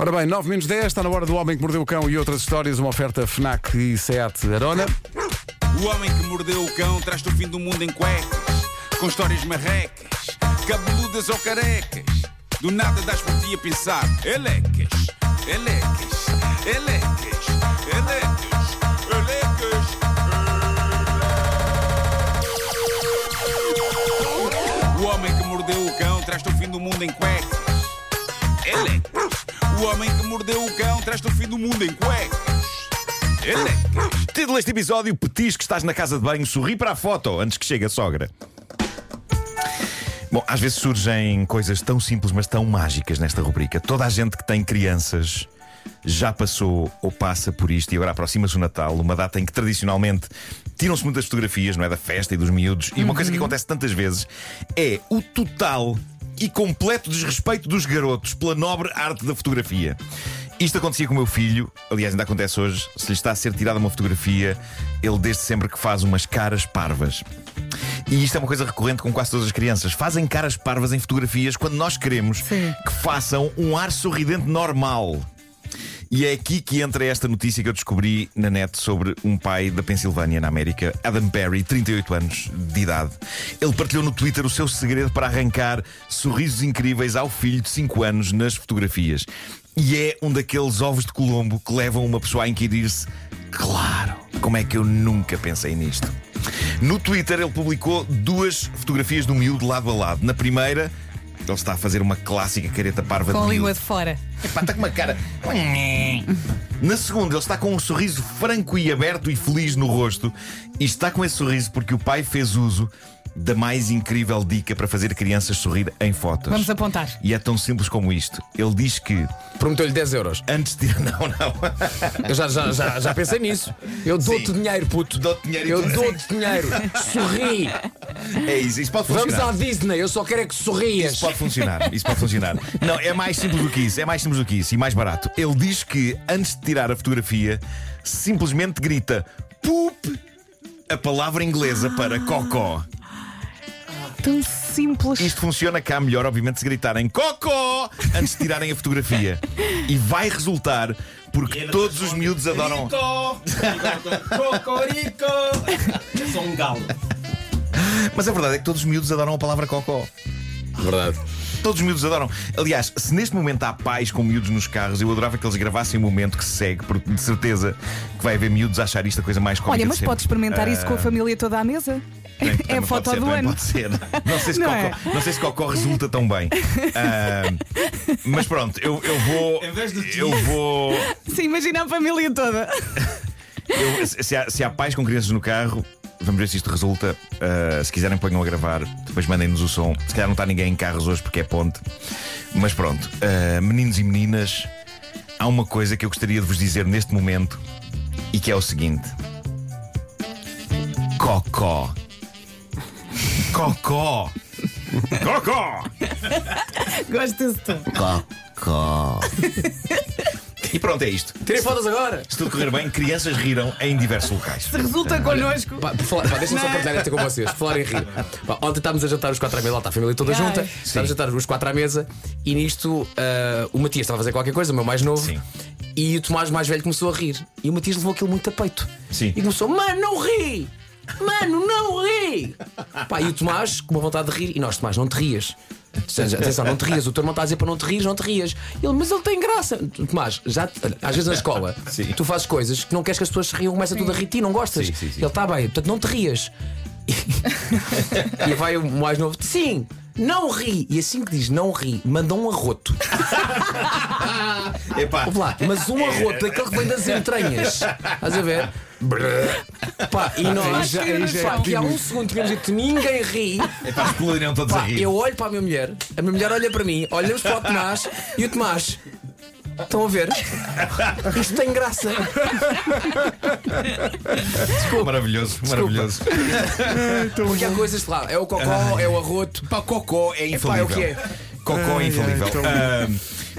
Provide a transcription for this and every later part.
Ora bem, 9 menos 10, está na hora do Homem que Mordeu o Cão e outras histórias, uma oferta FNAC e SEAT Arona. O homem que mordeu o cão traz-te o fim do mundo em cuecas, com histórias marrecas, cabeludas ou carecas. Do nada das por ti a pensar, elecas, elecas, elecas, elecas, elecas. O homem que mordeu o cão traz-te o fim do mundo em cuecas. Elecas. O homem que mordeu o cão traz-te o fim do mundo em cuecas. Elecas. Título deste episódio: Petis que estás na casa de banho, sorri para a foto antes que chegue a sogra. Bom, às vezes surgem coisas tão simples, mas tão mágicas nesta rubrica. Toda a gente que tem crianças já passou ou passa por isto e agora aproxima-se o Natal, uma data em que tradicionalmente tiram-se muitas fotografias, não é? Da festa e dos miúdos. E uma coisa que acontece tantas vezes é o total e completo desrespeito dos garotos pela nobre arte da fotografia. Isto acontecia com o meu filho, aliás, ainda acontece hoje. Se lhe está a ser tirada uma fotografia, ele desde sempre que faz umas caras parvas. E isto é uma coisa recorrente com quase todas as crianças. Fazem caras parvas em fotografias quando nós queremos Sim. que façam um ar sorridente normal. E é aqui que entra esta notícia que eu descobri na net sobre um pai da Pensilvânia, na América, Adam Perry, 38 anos de idade. Ele partilhou no Twitter o seu segredo para arrancar sorrisos incríveis ao filho de 5 anos nas fotografias. E é um daqueles ovos de Colombo que levam uma pessoa a inquirir-se: claro, como é que eu nunca pensei nisto? No Twitter, ele publicou duas fotografias do miúdo lado a lado. Na primeira, ele está a fazer uma clássica careta parva Com a de língua miúdo. de fora. Epá, está com uma cara. Na segunda, ele está com um sorriso franco e aberto e feliz no rosto. E está com esse sorriso porque o pai fez uso da mais incrível dica para fazer crianças sorrir em fotos. Vamos apontar. E é tão simples como isto. Ele diz que Prometeu-lhe 10 euros. antes de. Não, não. Eu já, já, já, já pensei nisso. Eu dou-te dinheiro, puto. Dou-te dinheiro e Eu dou-te dinheiro. Sorri. É isso, isso pode Vamos funcionar. à Disney. Eu só quero é que sorrias. Isso pode funcionar, isso pode funcionar. Não, é mais simples do que isso, é mais simples do que isso e mais barato. Ele diz que antes de tirar a fotografia, simplesmente grita poop, a palavra inglesa para cocó. Tão simples. Isto funciona cá melhor, obviamente, se gritarem cocó antes de tirarem a fotografia. E vai resultar porque todos os miúdos adoram. Cocorico! Eu sou um galo. Mas a verdade é que todos os miúdos adoram a palavra cocó. Verdade. Todos os miúdos adoram. Aliás, se neste momento há pais com miúdos nos carros, eu adorava que eles gravassem o momento que se segue, porque de certeza que vai haver miúdos a achar isto a coisa mais cómica Olha, de mas podes experimentar isso com a Ah, família toda à mesa. tem- É a foto ser, do ano. Pode ser. Não sei se, Não cocó, não sei se cocó resulta tão bem. Ah, mas pronto, eu, eu vou. Em vez do Eu vou. Sim, imagina a família toda. eu- se, há, se há pais com crianças no carro, vamos ver se isto resulta. Ah, se quiserem, ponham a gravar. Depois mandem-nos o som. Se calhar não está ninguém em carros hoje porque é ponte. Mas pronto, ah, meninos e meninas, há uma coisa que eu gostaria de vos dizer neste momento e que é o seguinte: Cocó. Cocó. Cocó. Gosto desse tom. Cocó. E pronto, é isto. Tirem fotos agora. Se tudo correr bem, crianças riram em diversos locais. Se resulta connosco. Pá, por falar, pá, deixa-me só Não. partilhar esta com vocês. Por falar em rir. Pá, ontem estávamos a jantar os quatro à mesa, lá está a família toda Ai. junta. Estávamos a jantar os quatro à mesa e nisto ah, o Matias estava a fazer qualquer coisa, o meu mais novo. Sim. E o Tomás mais velho começou a rir. E o Matias levou aquilo muito a peito. Sim. E começou, mano, não ri! Mano, não ri! Pá, e o Tomás, com uma vontade de rir, e nós, Tomás, não te rias. Seja, Atenção, não te rias, o teu irmão está a dizer para não te rir, não te rias. Ele, mas ele tem graça. Tomás, já, às vezes na escola, Sim. tu fazes coisas que não queres que as pessoas se riam, começa tudo a rir, ti não gostas. Sim, sim, sim. Ele está bem, portanto não te rias. e vai o mais novo, sim, não ri. E assim que diz não ri, manda um arroto. Epá, lá, mas um arroto, aquele que vem das entranhas. Estás a ver? Pá, e nós, já- aí já é pá, que há um segundo tínhamos dito ninguém ri. epá, explodiriam todos a Pá, rir. eu olho para a minha mulher, a minha mulher olha para mim, olhamos para o Tomás e o Tomás. Estão a ver? Isto tem graça. Maravilhoso, maravilhoso. Porque há coisas lá, é o cocó, é o arroto. Pá, cocó é Epá, é infalível. o que é. Cocó Ai, infalível. Ah,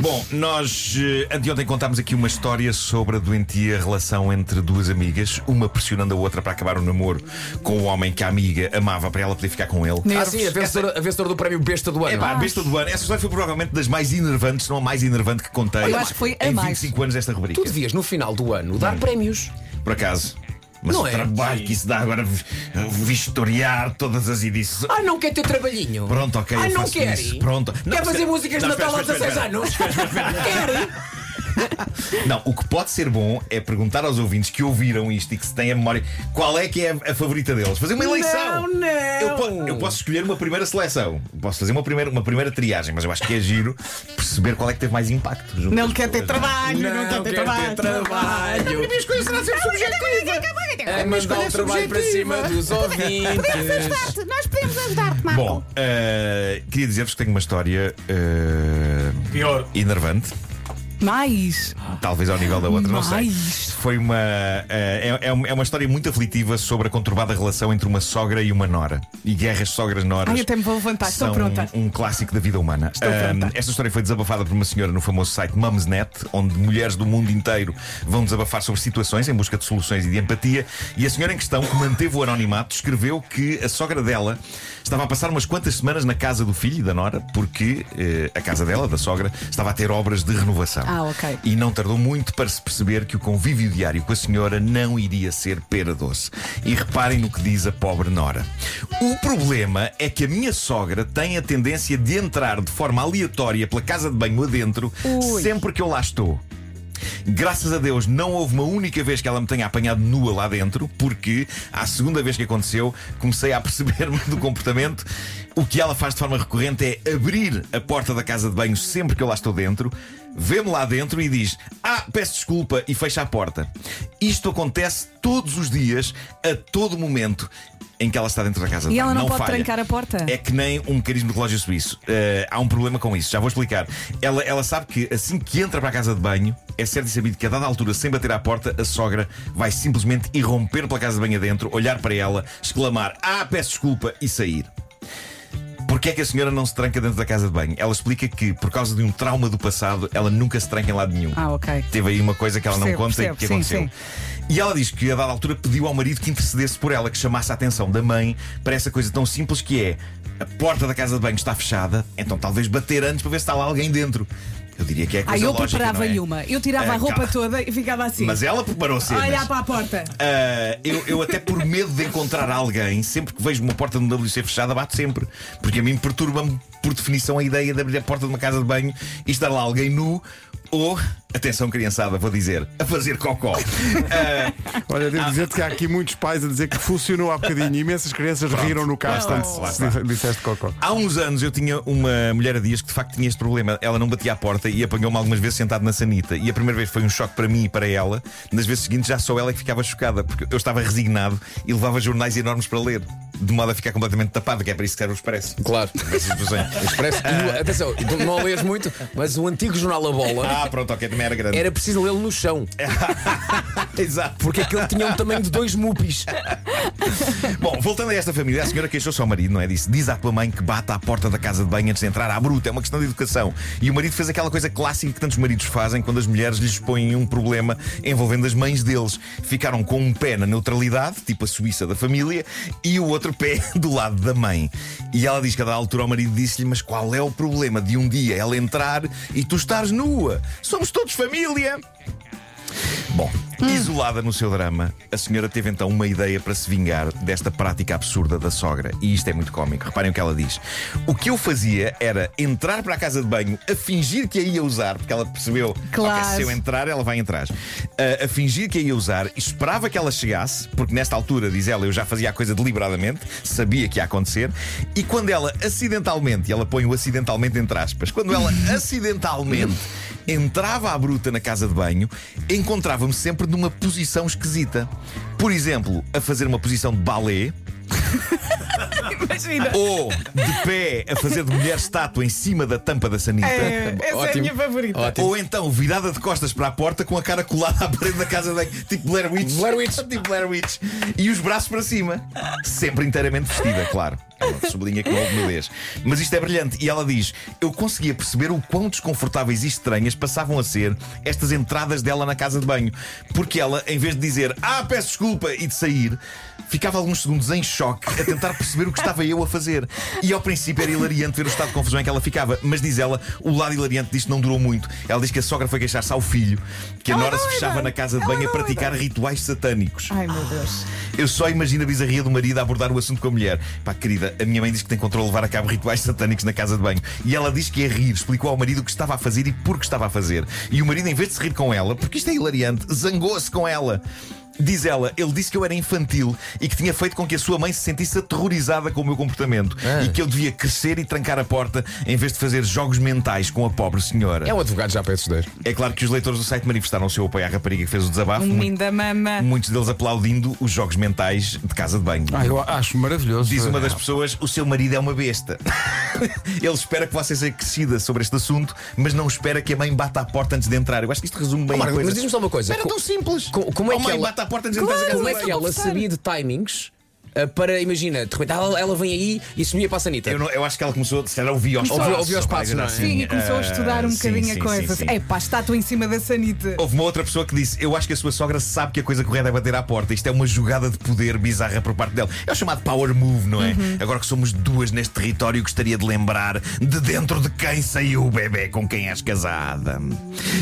bom, nós eh, anteontem contámos aqui uma história sobre a doentia relação entre duas amigas, uma pressionando a outra para acabar o namoro com o homem que a amiga amava para ela poder ficar com ele. Ah, sim, a vencedora, a vencedora do prémio Besta do É Ano. pá, a besta do ano. Essa história foi provavelmente das mais enervantes, se não a mais enervante que contei Eu acho que foi a em mais. 25 anos desta rubrica. Tu devias, no final do ano, dar prémios. Por acaso. Mas Não o é? trabalho que isso dá agora vi- vistoriar todas as edições. Ah, não quer ter trabalhinho? Pronto, ok. Ah, não quer? Pronto. Não, Quer fazer espera- músicas de Natal espera, 16 espera. anos? Quer? Não, o que pode ser bom é perguntar aos ouvintes que ouviram isto e que se têm a memória qual é que é a favorita deles. Fazer uma eleição. Não, não. Eu, po- eu posso escolher uma primeira seleção. Posso fazer uma primeira, uma primeira triagem, mas eu acho que é giro perceber qual é que teve mais impacto. Não quer ter trabalho, não, quer ter trabalho. trabalho. A minha escolha será sempre subjetiva. É mandar o trabalho para cima dos ouvintes. Nós podemos ajudar-te, Marco. Bom, eh, queria dizer-vos que tenho uma história eh, Pior. enervante. Mais. Talvez ao nível da outra, não sei. Mais. Foi uma. eh, é, é uma- é uma história muito aflitiva sobre a conturbada relação entre uma sogra e uma nora. E guerras sogras-noras. Ai, até me vou levantar, estou pronta. Um clássico da vida humana. Pronta. esta história foi desabafada por uma senhora no famoso site Mumsnet, onde mulheres do mundo inteiro vão desabafar sobre situações em busca de soluções e de empatia. E a senhora em questão, que manteve o anonimato, escreveu que a sogra dela estava a passar umas quantas semanas na casa do filho e da nora, porque eh, a casa dela, da sogra, estava a ter obras de renovação. Ah, ok. E não tardou muito para se perceber que o convívio diário com a senhora não iria ser pera doce. E reparem no que diz a pobre Nora. O problema é que a minha sogra tem a tendência de entrar de forma aleatória pela casa de banho adentro Ui. sempre que eu lá estou. Graças a Deus não houve uma única vez que ela me tenha apanhado nua lá dentro, porque à segunda vez que aconteceu comecei a perceber-me do comportamento. O que ela faz de forma recorrente é abrir a porta da casa de banho sempre que eu lá estou dentro, vê-me lá dentro e diz: Ah, peço desculpa, e fecha a porta. Isto acontece todos os dias, a todo momento. Em que ela está dentro da casa de E ela não pode falha. trancar a porta? É que nem um mecanismo de relógio suíço. Eh, há um problema com isso, já vou explicar. Ela, ela sabe que assim que entra para a casa de banho, é certo e sabido que a dada altura, sem bater à porta, a sogra vai simplesmente irromper pela casa de banho adentro, olhar para ela, exclamar: Ah, peço desculpa e sair. Porquê é que a senhora não se tranca dentro da casa de banho? Ela explica que, por causa de um trauma do passado, ela nunca se tranca em lado nenhum. Ah, ok. Teve aí uma coisa que ela não Percebo, conta percebo, e que sim, aconteceu. sim. E ela diz que a dada altura pediu ao marido que intercedesse por ela, que chamasse a atenção da mãe para essa coisa tão simples que é a porta da casa de banho está fechada, então talvez bater antes para ver se está lá alguém dentro. Eu diria que é coisa eu lógica, preparava-lhe é? uma. Eu tirava Ah, a roupa calma. toda e ficava assim. Mas ela preparou cenas. Olhar para a porta. Ah, eu, eu até por medo de encontrar alguém, sempre que vejo uma porta no WC fechada, bato sempre. Porque a mim perturba-me, por definição, a ideia de abrir a porta de uma casa de banho e estar lá alguém nu ou, atenção criançada, vou dizer, a fazer cocó. Ah, Olha, devo dizer-te que há aqui muitos pais a dizer que funcionou há bocadinho. Imensas crianças riram no carro, Lá se disseste cocó. Há uns anos eu tinha uma mulher a dias que de facto tinha este problema. Ela não batia à porta e apanhou-me algumas vezes sentado na sanita. E a primeira vez foi um choque para mim e para ela. Nas vezes seguintes já só ela que ficava chocada, porque eu estava resignado e levava jornais enormes para ler, de modo a ficar completamente tapado, que é para isso que serve o Expresso. Claro. Expresso. E o- atenção, não lês muito, mas o antigo jornal A Bola Ah, pronto, ok, também era grande. era preciso lê-lo no chão, Exato. porque aquele tinha um tamanho de dois mupis. Bom, voltando a esta família, a senhora queixou-se ao marido, não é? Disse: Diz à tua mãe que bata à porta da casa de banho antes de entrar à bruta. É uma questão de educação. E o marido fez aquela coisa clássica que tantos maridos fazem quando as mulheres lhes põem um problema envolvendo as mães deles. Ficaram com um pé na neutralidade, tipo a Suíça da família, e o outro pé do lado da mãe. E ela diz que a dada altura o marido disse-lhe: Mas qual é o problema de um dia ela entrar e tu estares nua? Somos todos família. Bom, isolada no seu drama, a senhora teve então uma ideia para se vingar desta prática absurda da sogra. E isto é muito cómico. Reparem o que ela diz. O que eu fazia era entrar para a casa de banho a fingir que a ia usar, porque ela percebeu Claro. "Ok, se eu entrar, ela vai entrar. Ah, a fingir que a ia usar, esperava que ela chegasse, porque nesta altura, diz ela, eu já fazia a coisa deliberadamente, sabia que ia acontecer, e quando ela acidentalmente, e ela põe o acidentalmente entre aspas, quando ela acidentalmente entrava à bruta na casa de banho, encontrava-me sempre numa posição esquisita. Por exemplo, a fazer uma posição de balé. Imagina. Ou de pé a fazer de mulher estátua em cima da tampa da sanita. É, essa é a Ótimo. minha favorita. Ótimo. Ou então virada de costas para a porta com a cara colada à parede da casa de tipo Blair Witch. Blair Witch. tipo Blair Witch. E os braços para cima. Sempre inteiramente vestida, claro. Ela sublinha que não houve nudez. Mas isto é brilhante. E ela diz: Eu conseguia perceber o quão desconfortáveis e estranhas passavam a ser estas entradas dela na casa de banho. Porque ela, em vez de dizer Ah, peço desculpa e de sair, ficava alguns segundos em choque a tentar perceber o que estava eu a fazer. E ao princípio era hilariante ver o estado de confusão em que ela ficava. Mas diz ela, o lado hilariante disto não durou muito. Ela diz que a sogra foi queixar-se ao filho que a Nora se doida. fechava na casa de banho a doida. praticar rituais satânicos. Ai meu Deus. Eu só imagino a bizarria do marido a abordar o assunto com a mulher. Pá, querida, a minha mãe diz que tem controle de levar a cabo rituais satânicos na casa de banho. E ela diz que é rir, explicou ao marido o que estava a fazer e por que estava a fazer. E o marido, em vez de se rir com ela, porque isto é hilariante, zangou-se com ela. Diz ela, ele disse que eu era infantil e que tinha feito com que a sua mãe se sentisse aterrorizada com o meu comportamento e que eu devia crescer e trancar a porta em vez de fazer jogos mentais com a pobre senhora. É um advogado já para esses dois. É claro que os leitores do site manifestaram o seu apoio à rapariga que fez o desabafo. Um muito- menino da mama. Muitos deles aplaudindo os jogos mentais de casa de banho. Ah, eu acho maravilhoso. Diz uma das pessoas: o seu marido é uma besta. Ele espera que você seja crescida sobre este assunto, mas não espera que a mãe bata à porta antes de entrar. Eu acho que isto resume bem Oh, a Marco, coisa. mas diz-me só uma coisa. Era tão simples. co- como é Oh, que mãe, ela- bate à porta antes de entrar Claro, casa Como é que ela sabia de timings para, imagina, de repente ela, ela vem aí e sumia para a sanita? Eu, não- eu acho que ela começou, se ela ouvia aos Ouviu- passos. ouviu aos passos, não é? Sim, e começou a estudar um Ah, sim, bocadinho sim, a coisa. sim, sim. É pá, estátua em cima da sanita. Houve uma outra pessoa que disse: Eu acho que a sua sogra sabe que a coisa correta é bater à porta. Isto é uma jogada de poder bizarra por parte dela. É o chamado power move, não é? Uhum. Agora que somos duas neste território, gostaria de lembrar de dentro de quem saiu o bebê com quem és casada.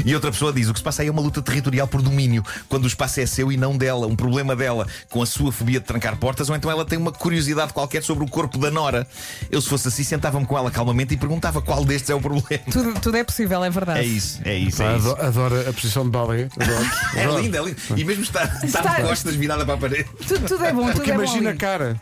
E outra pessoa diz: O que se passa aí é uma luta territorial por domínio, quando o espaço é seu e não dela. Um problema dela com a sua fobia de trancar portas, ou então ela tem uma curiosidade qualquer sobre o corpo da Nora. Eu, se fosse assim, sentava-me com ela calmamente e perguntava qual destes é o problema. Tudo, tudo é possível, é verdade. É isso, é isso, Pá, é isso. ado- Adoro a posição de balé. Adoro. É lindo, é lindo. E mesmo está, está Está- de costas virada para a parede. Tudo, tudo é bom, tudo Porque é bom. imagina a ali.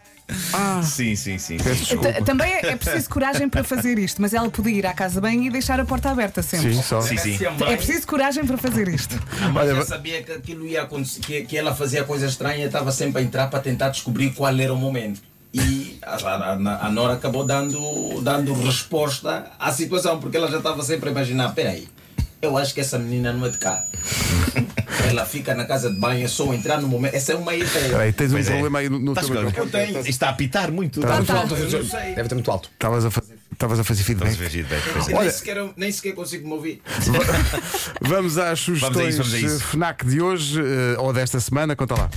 Cara. Sim, sim, sim. T- Também é é preciso coragem para fazer isto, mas ela podia ir à casa bem e deixar a porta aberta sempre. Sim, só. Sim, sim. É preciso coragem para fazer isto. Já va- sabia que aquilo ia acontecer, que, que ela fazia coisa estranha, estava sempre a entrar para tentar descobrir qual era o momento. E a, a- a- a Nora acabou dando, dando resposta à situação, porque ela já estava sempre a imaginar: peraí, eu acho que essa menina não é de cá. ela fica na casa de banho, é só entrar no momento. Essa é uma ideia. Peraí, tens um Pois é. problema aí no, no Estás teu com- microfone. Eu tenho. Isto está a apitar muito. Tá. Muito alto. eu não sei. Deve ter muito alto. Estavas a fazer, estavas a fazer feedback. Pois é. nem, Olha- sequer, nem sequer consigo me ouvir. Vamos às sugestões Vamos a isso, vamos a isso. eh, FNAC de hoje eh, ou desta semana. Conta lá.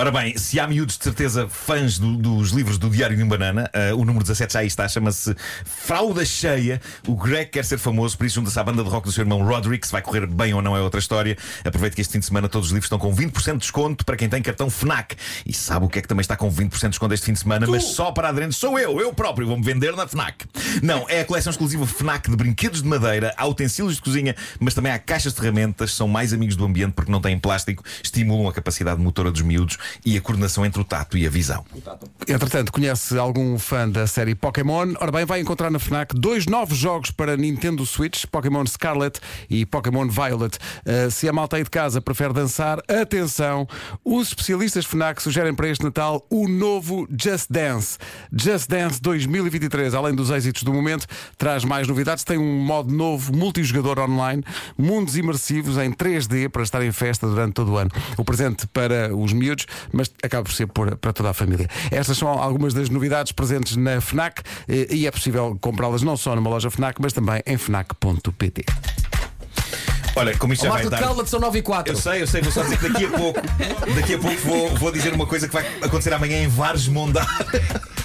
Ora bem, se há miúdos de certeza fãs do- dos livros do Diário de um Banana, eh, o número 17 já aí está, chama-se Frauda Cheia. O Greg quer ser famoso, por isso junta-se à banda de rock do seu irmão Roderick. Se vai correr bem ou não é outra história. Aproveite que este fim de semana todos os livros estão com 20% de desconto para quem tem cartão FNAC. E sabe o que é que também está com 20% de desconto este fim de semana, mas só para aderentes sou eu, eu próprio, vou-me vender na FNAC. Não, é a coleção exclusiva FNAC de brinquedos de madeira, há utensílios de cozinha, mas também há caixas de ferramentas, são mais amigos do ambiente porque não têm plástico, estimulam a capacidade motora dos miúdos e a coordenação entre o tato e a visão. Entretanto, conhece algum fã da série Pokémon? Ora bem, vai encontrar na FNAC dois novos jogos para Nintendo Switch, Pokémon Scarlet e Pokémon Violet. Uh, se a malta aí de casa prefere dançar, atenção! Os especialistas FNAC sugerem para este Natal o novo Just Dance. Just Dance 2023, além dos êxitos do momento, traz mais novidades. Tem um modo novo multijogador online, mundos imersivos em 3D para estar em festa durante todo o ano. O presente para os miúdos, mas acaba por ser por- para toda a família. Estas são algumas das novidades presentes na FNAC eh, e é possível comprá-las não só numa loja FNAC, mas também em FNAC.pt. Olha, como isto já vai Marco, dar. calma-te, são 9 e 4. Eu sei, eu sei, vou só dizer que daqui a pouco, daqui a pouco vou, vou dizer uma coisa que vai acontecer amanhã em Vares Mondar.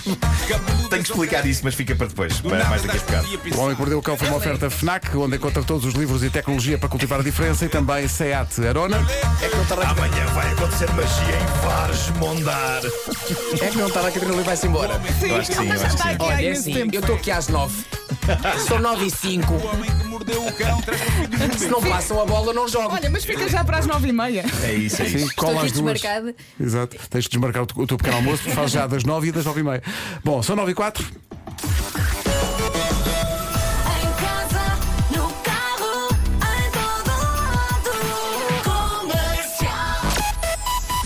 Tenho que explicar isso, mas fica para depois, para mais daqui a bocado. O Homem que Mordeu o Cão foi uma oferta FNAC, onde encontra todos os livros e tecnologia para cultivar a diferença e também SEAT Arona. É que não está na Amanhã vai acontecer magia em Vares Mondar. É que não está na cadeira e vai-se embora. Eu acho que sim, eu acho que sim. Olha, é assim, eu estou aqui às 9. São 9 e 5. Mordeu o cão traz Se não passam a bola, não jogo. Olha, mas fica já para as nove e meia. É isso, é Sim, isso. cola aqui as duas. Exato. Tens de desmarcar o teu- o teu pequeno almoço, faz já das nove e das nove e meia. Bom, são nove e quatro.